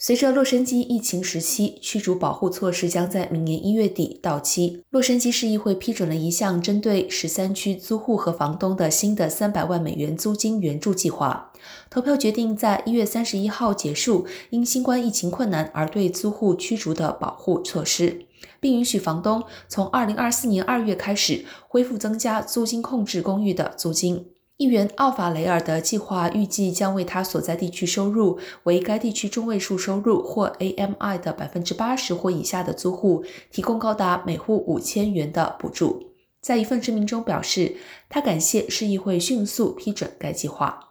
随着洛杉矶疫情时期驱逐保护措施将在明年一月底到期，洛杉矶市议会批准了一项针对十三区租户和房东的新的三百万美元租金援助计划。投票决定在一月三十一号结束因新冠疫情困难而对租户驱逐的保护措施，并允许房东从二零二四年二月开始恢复增加租金控制公寓的租金。议员奥法雷尔的计划预计将为他所在地区收入为该地区中位数收入或 AMI 的百分之八十或以下的租户提供高达每户五千元的补助。在一份声明中表示，他感谢市议会迅速批准该计划。